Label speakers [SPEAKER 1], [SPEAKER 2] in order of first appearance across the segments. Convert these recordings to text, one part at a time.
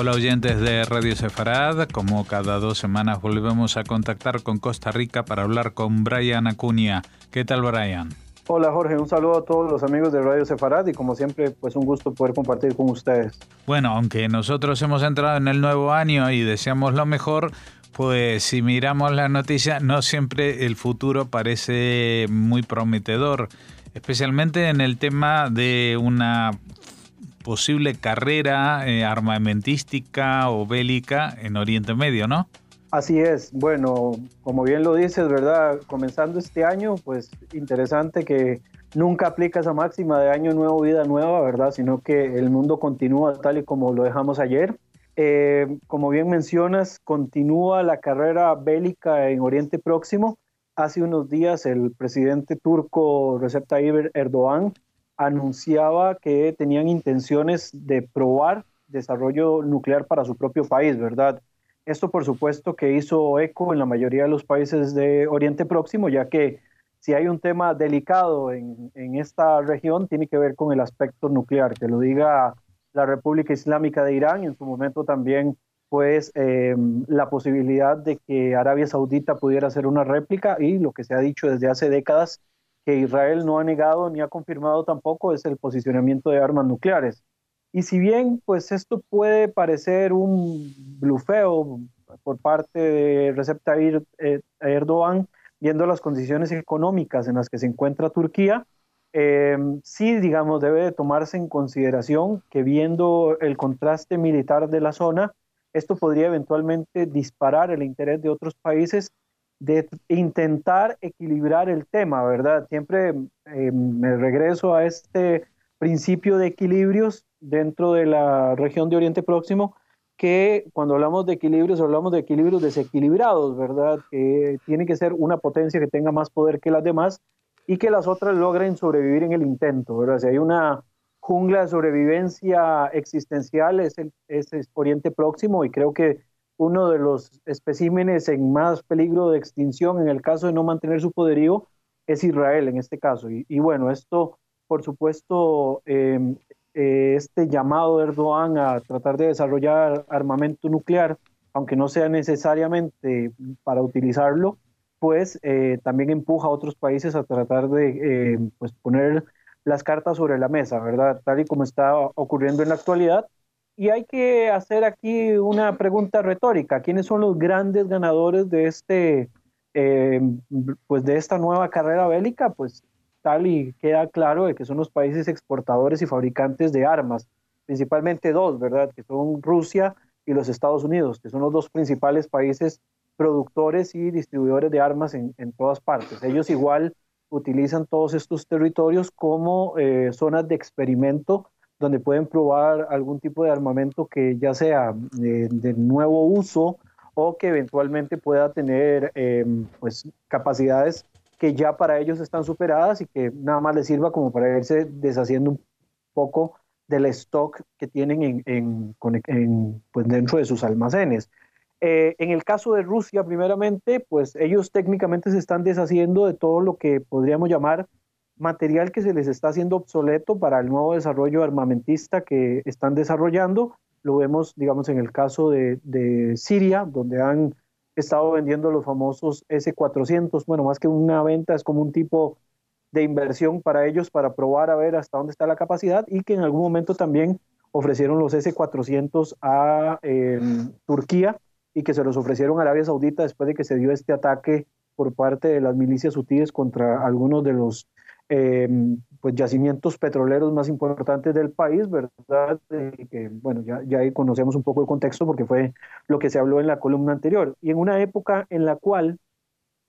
[SPEAKER 1] Hola oyentes de Radio Sefarad, como cada dos semanas volvemos a contactar con Costa Rica para hablar con Brian Acuña. ¿Qué tal Brian?
[SPEAKER 2] Hola Jorge, un saludo a todos los amigos de Radio Sefarad y como siempre pues un gusto poder compartir con ustedes.
[SPEAKER 1] Bueno, aunque nosotros hemos entrado en el nuevo año y deseamos lo mejor, pues si miramos la noticia no siempre el futuro parece muy prometedor, especialmente en el tema de una posible carrera eh, armamentística o bélica en Oriente Medio, ¿no?
[SPEAKER 2] Así es, bueno, como bien lo dices, ¿verdad? Comenzando este año, pues interesante que nunca aplica esa máxima de año nuevo, vida nueva, ¿verdad? Sino que el mundo continúa tal y como lo dejamos ayer. Eh, como bien mencionas, continúa la carrera bélica en Oriente Próximo. Hace unos días el presidente turco Recep Tayyip Erdogan anunciaba que tenían intenciones de probar desarrollo nuclear para su propio país, ¿verdad? Esto, por supuesto, que hizo eco en la mayoría de los países de Oriente Próximo, ya que si hay un tema delicado en, esta región, tiene que ver con el aspecto nuclear, que lo diga la República Islámica de Irán, y en su momento también, pues, em, la posibilidad de que Arabia Saudita pudiera hacer una réplica, y lo que se ha dicho desde hace décadas, que Israel no ha negado ni ha confirmado tampoco es el posicionamiento de armas nucleares. Y si bien pues esto puede parecer un blufeo por parte de Recep Tayyip eh, Erdogan, viendo las condiciones económicas en las que se encuentra Turquía, em, sí, digamos, debe de tomarse en consideración que viendo el contraste militar de la zona, esto podría eventualmente disparar el interés de otros países de intentar equilibrar el tema, ¿verdad? Siempre eh, me regreso a este principio de equilibrios dentro de la región de Oriente Próximo, que cuando hablamos de equilibrios, hablamos de equilibrios desequilibrados, ¿verdad? Que tiene que ser una potencia que tenga más poder que las demás y que las otras logren sobrevivir en el intento, ¿verdad? Si hay una jungla de sobrevivencia existencial, es, el, es Oriente Próximo y creo que uno de los especímenes en más peligro de extinción en el caso de no mantener su poderío es Israel en este caso. Y, bueno, esto, por supuesto, em, eh, este llamado de Erdogan a tratar de desarrollar armamento nuclear, aunque no sea necesariamente para utilizarlo, pues eh, también empuja a otros países a tratar de em, pues poner las cartas sobre la mesa, ¿verdad? Tal y como está ocurriendo en la actualidad y hay que hacer aquí una pregunta retórica. ¿Quiénes son los grandes ganadores de, este, eh, pues de esta nueva carrera bélica? Pues tal y queda claro de que son los países exportadores y fabricantes de armas, principalmente dos, ¿verdad? Que son Rusia y los Estados Unidos, que son los dos principales países productores y distribuidores de armas en, en todas partes. Ellos igual utilizan todos estos territorios como eh, zonas de experimento donde pueden probar algún tipo de armamento que ya sea eh, de nuevo uso o que eventualmente pueda tener em, pues, capacidades que ya para ellos están superadas y que nada más les sirva como para irse deshaciendo un poco del stock que tienen en, pues dentro de sus almacenes. Eh, en el caso de Rusia, primeramente, pues ellos técnicamente se están deshaciendo de todo lo que podríamos llamar material que se les está haciendo obsoleto para el nuevo desarrollo armamentista que están desarrollando. Lo vemos, digamos, en el caso de, Siria, donde han estado vendiendo los famosos S-400. Bueno, más que una venta, es como un tipo de inversión para ellos para probar a ver hasta dónde está la capacidad y que en algún momento también ofrecieron los S-400 a em, Turquía y que se los ofrecieron a Arabia Saudita después de que se dio este ataque por parte de las milicias hutíes contra algunos de los Em, pues yacimientos petroleros más importantes del país, ¿verdad? que, bueno, ya, ya ahí conocemos un poco el contexto porque fue lo que se habló en la columna anterior. Y en una época en la cual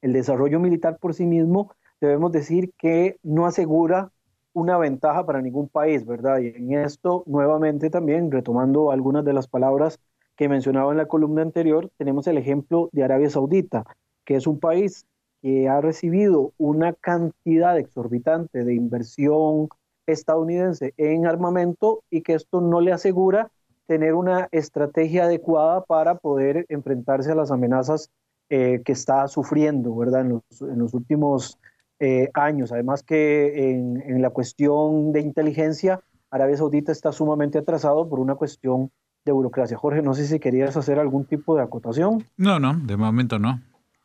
[SPEAKER 2] el desarrollo militar por sí mismo, debemos decir que no asegura una ventaja para ningún país, ¿verdad? Y en esto, nuevamente también, retomando algunas de las palabras que mencionaba en la columna anterior, tenemos el ejemplo de Arabia Saudita, que es un país que ha recibido una cantidad exorbitante de inversión estadounidense en armamento y que esto no le asegura tener una estrategia adecuada para poder enfrentarse a las amenazas eh, que está sufriendo, ¿verdad? En los, últimos eh, años. Además que en, en, la cuestión de inteligencia, Arabia Saudita está sumamente atrasado por una cuestión de burocracia. Jorge, no sé si querías hacer algún tipo de acotación.
[SPEAKER 1] No, no, de momento no.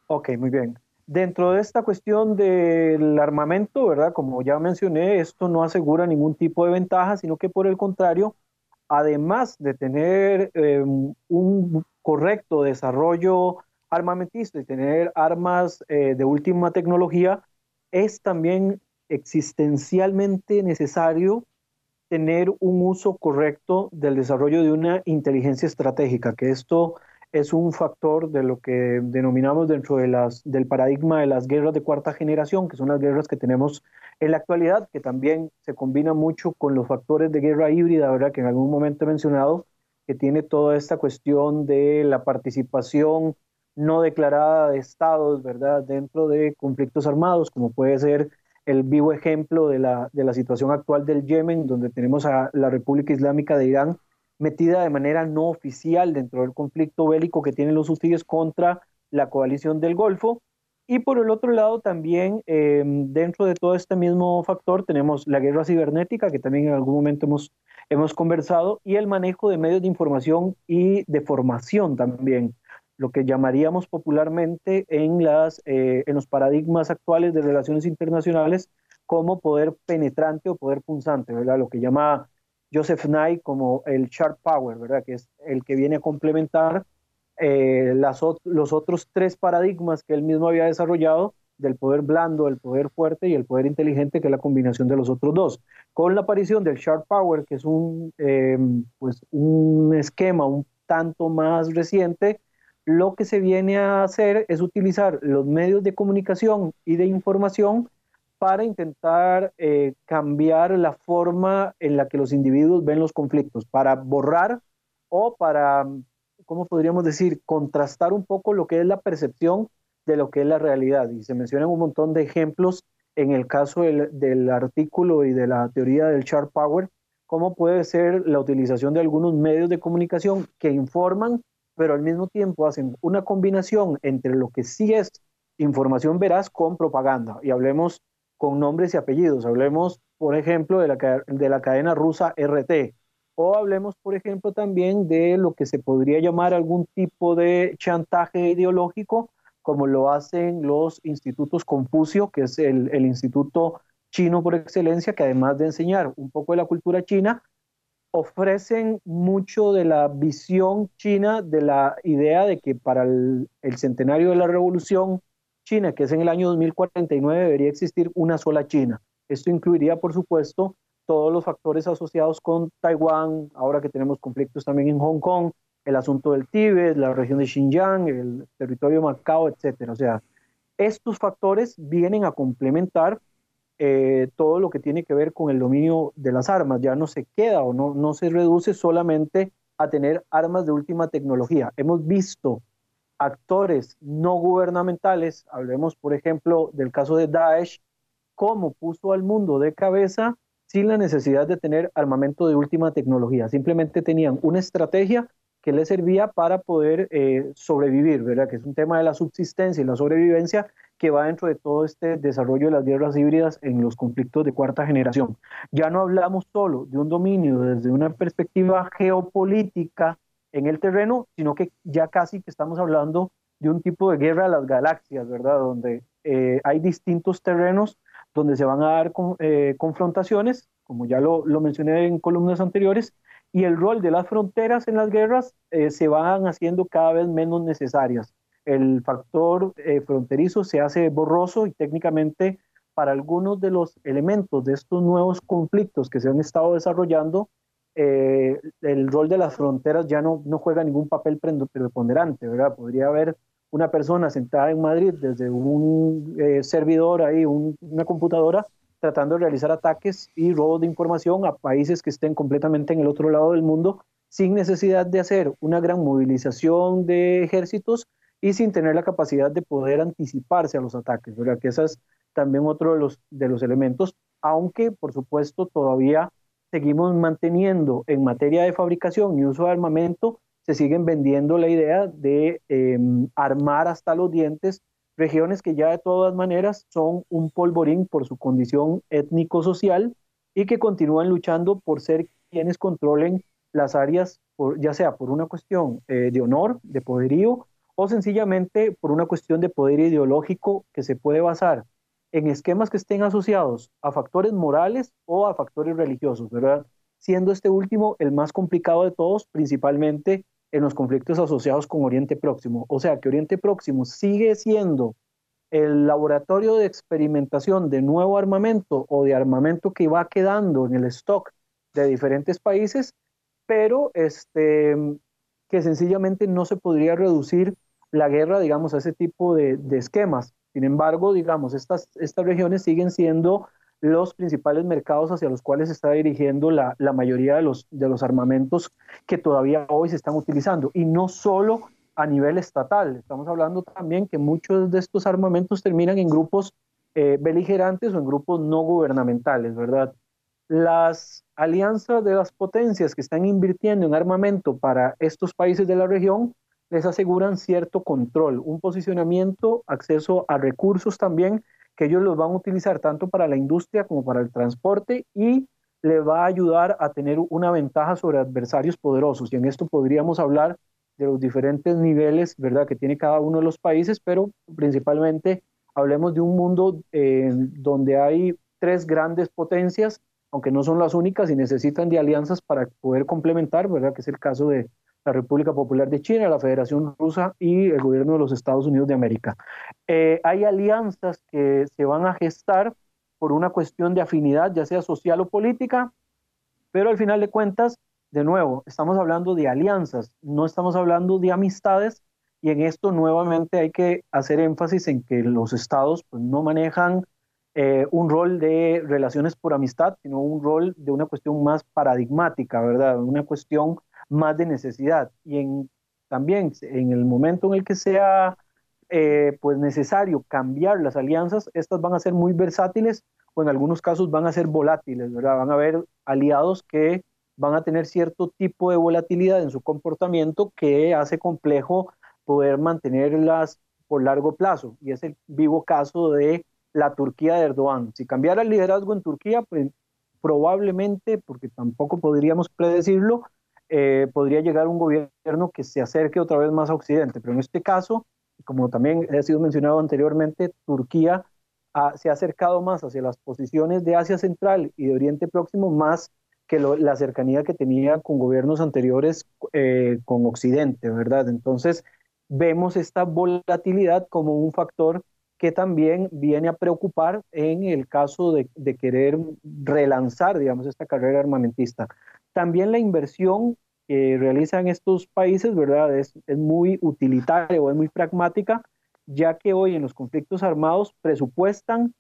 [SPEAKER 2] Ok, muy bien. Dentro de esta cuestión del armamento, ¿verdad? Como ya mencioné, esto no asegura ningún tipo de ventaja, sino que por el contrario, además de tener em, un correcto desarrollo armamentista y tener armas eh, de última tecnología, es también existencialmente necesario tener un uso correcto del desarrollo de una inteligencia estratégica, que esto es un factor de lo que denominamos dentro de las, del paradigma de las guerras de cuarta generación, que son las guerras que tenemos en la actualidad, que también se combina mucho con los factores de guerra híbrida, ¿verdad? que en algún momento he mencionado, que tiene toda esta cuestión de la participación no declarada de estados, ¿verdad?, dentro de conflictos armados, como puede ser el vivo ejemplo de la, de la situación actual del Yemen, donde tenemos a la República Islámica de Irán metida de manera no oficial dentro del conflicto bélico que tienen los hutíes contra la coalición del Golfo. Y por el otro lado, también em, dentro de todo este mismo factor tenemos la guerra cibernética, que también en algún momento hemos, hemos conversado, y el manejo de medios de información y de formación también lo que llamaríamos popularmente en, las, eh, en los paradigmas actuales de relaciones internacionales como poder penetrante o poder punzante, ¿verdad? Lo que llama Joseph Nye como el sharp power, ¿verdad? Que es el que viene a complementar eh, las, los otros tres paradigmas que él mismo había desarrollado del poder blando, el poder fuerte y el poder inteligente, que es la combinación de los otros dos. Con la aparición del sharp power, que es un, eh, pues un esquema un tanto más reciente, lo que se viene a hacer es utilizar los medios de comunicación y de información para intentar eh, cambiar la forma en la que los individuos ven los conflictos, para borrar o para, ¿cómo podríamos decir?, contrastar un poco lo que es la percepción de lo que es la realidad. Y se mencionan un montón de ejemplos en el caso del, del artículo y de la teoría del Sharp Power, cómo puede ser la utilización de algunos medios de comunicación que informan pero al mismo tiempo hacen una combinación entre lo que sí es información veraz con propaganda. Y hablemos con nombres y apellidos. Hablemos, por ejemplo, de la, de la cadena rusa RT. O hablemos, por ejemplo, también de lo que se podría llamar algún tipo de chantaje ideológico, como lo hacen los institutos Confucio, que es el, el instituto chino por excelencia, que además de enseñar un poco de la cultura china, ofrecen mucho de la visión china, de la idea de que para el, centenario de la revolución china, que es en el año 2049, debería existir una sola China. Esto incluiría, por supuesto, todos los factores asociados con Taiwán, ahora que tenemos conflictos también en Hong Kong, el asunto del Tíbet, la región de Xinjiang, el territorio de Macao, etcétera. O sea, estos factores vienen a complementar eh, todo lo que tiene que ver con el dominio de las armas. Ya no se queda o no, no se reduce solamente a tener armas de última tecnología. Hemos visto actores no gubernamentales, hablemos por ejemplo del caso de Daesh, cómo puso al mundo de cabeza sin la necesidad de tener armamento de última tecnología. Simplemente tenían una estrategia que les servía para poder eh, sobrevivir, ¿verdad? Que es un tema de la subsistencia y la sobrevivencia que va dentro de todo este desarrollo de las guerras híbridas en los conflictos de cuarta generación. Ya no hablamos solo de un dominio desde una perspectiva geopolítica en el terreno, sino que ya casi que estamos hablando de un tipo de guerra a las galaxias, ¿verdad? Donde eh, hay distintos terrenos donde se van a dar eh, confrontaciones, como ya lo, lo mencioné en columnas anteriores, y el rol de las fronteras en las guerras eh, se van haciendo cada vez menos necesarias. El factor eh, fronterizo se hace borroso y técnicamente para algunos de los elementos de estos nuevos conflictos que se han estado desarrollando, eh, el rol de las fronteras ya no, no juega ningún papel preponderante, ¿verdad? Podría haber una persona sentada en Madrid desde un servidor ahí, una computadora, tratando de realizar ataques y robos de información a países que estén completamente en el otro lado del mundo sin necesidad de hacer una gran movilización de ejércitos y sin tener la capacidad de poder anticiparse a los ataques, ¿verdad? Que ese es también otro de los, de los elementos, aunque por supuesto todavía seguimos manteniendo en materia de fabricación y uso de armamento, se siguen vendiendo la idea de em, armar hasta los dientes regiones que ya de todas maneras son un polvorín por su condición étnico-social y que continúan luchando por ser quienes controlen las áreas ya sea por una cuestión eh, de honor, de poderío, o sencillamente por una cuestión de poder ideológico que se puede basar en esquemas que estén asociados a factores morales o a factores religiosos, ¿verdad? Siendo este último el más complicado de todos, principalmente en los conflictos asociados con Oriente Próximo. O sea que Oriente Próximo sigue siendo el laboratorio de experimentación de nuevo armamento o de armamento que va quedando en el stock de diferentes países, pero este, que sencillamente no se podría reducir la guerra, digamos, a ese tipo de, esquemas. Sin embargo, digamos, estas, estas regiones siguen siendo los principales mercados hacia los cuales se está dirigiendo la, la, mayoría de los, de los armamentos que todavía hoy se están utilizando. Y no solo a nivel estatal, estamos hablando también que muchos de estos armamentos terminan en grupos eh, beligerantes o en grupos no gubernamentales, ¿verdad? Las alianzas de las potencias que están invirtiendo en armamento para estos países de la región les aseguran cierto control, un posicionamiento, acceso a recursos también que ellos los van a utilizar tanto para la industria como para el transporte y le va a ayudar a tener una ventaja sobre adversarios poderosos. Y en esto podríamos hablar de los diferentes niveles, ¿verdad?, que tiene cada uno de los países, pero principalmente hablemos de un mundo eh, donde hay tres grandes potencias, aunque no son las únicas y necesitan de alianzas para poder complementar, ¿verdad?, que es el caso de la República Popular de China, la Federación Rusa y el gobierno de los Estados Unidos de América. Eh, hay alianzas que se van a gestar por una cuestión de afinidad, ya sea social o política, pero al final de cuentas, de nuevo, estamos hablando de alianzas, no estamos hablando de amistades, y en esto nuevamente hay que hacer énfasis en que los estados pues, no manejan eh, un rol de relaciones por amistad, sino un rol de una cuestión más paradigmática, ¿verdad? Una cuestión más de necesidad. Y en, también en el momento en el que sea eh, pues necesario cambiar las alianzas, estas van a ser muy versátiles o en algunos casos van a ser volátiles, ¿verdad? Van a haber aliados que van a tener cierto tipo de volatilidad en su comportamiento que hace complejo poder mantenerlas por largo plazo. Y es el vivo caso de la Turquía de Erdogan. Si cambiara el liderazgo en Turquía, pues probablemente, porque tampoco podríamos predecirlo, eh, podría llegar un gobierno que se acerque otra vez más a Occidente. Pero en este caso, como también ha sido mencionado anteriormente, Turquía se ha acercado más hacia las posiciones de Asia Central y de Oriente Próximo más que la cercanía que tenía con gobiernos anteriores eh, con Occidente, ¿verdad? Entonces, vemos esta volatilidad como un factor que también viene a preocupar en el caso de, de querer relanzar, digamos, esta carrera armamentista. También la inversión que realizan estos países, ¿verdad? Es, es muy utilitaria o es muy pragmática, ya que hoy en los conflictos armados presupuestan,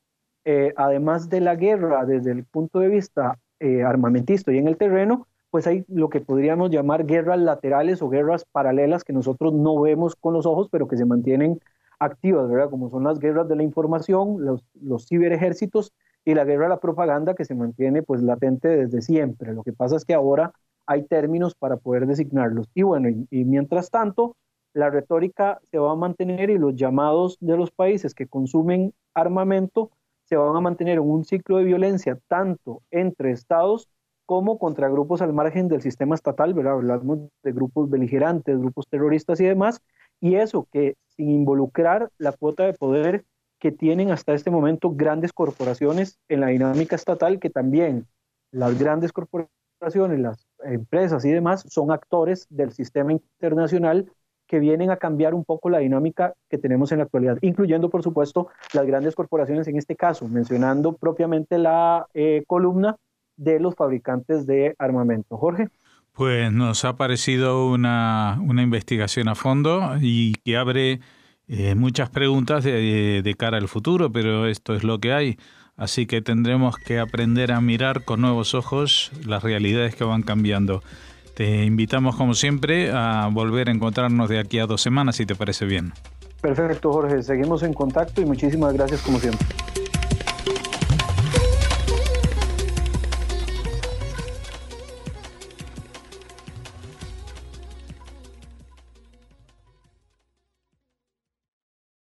[SPEAKER 2] eh, además de la guerra desde el punto de vista eh, armamentista y en el terreno, pues hay lo que podríamos llamar guerras laterales o guerras paralelas que nosotros no vemos con los ojos, pero que se mantienen activas, ¿verdad? Como son las guerras de la información, los, los ciberejércitos y la guerra de la propaganda que se mantiene pues latente desde siempre. Lo que pasa es que ahora hay términos para poder designarlos. Y bueno, y, mientras tanto, la retórica se va a mantener y los llamados de los países que consumen armamento se van a mantener en un ciclo de violencia tanto entre estados como contra grupos al margen del sistema estatal, ¿verdad? Hablamos de grupos beligerantes, grupos terroristas y demás, y eso que sin involucrar la cuota de poder que tienen hasta este momento grandes corporaciones en la dinámica estatal, que también las grandes corporaciones las empresas y demás son actores del sistema internacional que vienen a cambiar un poco la dinámica que tenemos en la actualidad, incluyendo, por supuesto, las grandes corporaciones en este caso, mencionando propiamente la eh, columna de los fabricantes de armamento. Jorge.
[SPEAKER 1] Pues nos ha parecido una, una investigación a fondo y que abre eh, muchas preguntas de, de cara al futuro, pero esto es lo que hay. Así que tendremos que aprender a mirar con nuevos ojos las realidades que van cambiando. Te invitamos, como siempre, a volver a encontrarnos de aquí a dos semanas, si te parece bien.
[SPEAKER 2] Perfecto, Jorge. Seguimos en contacto y muchísimas gracias, como siempre.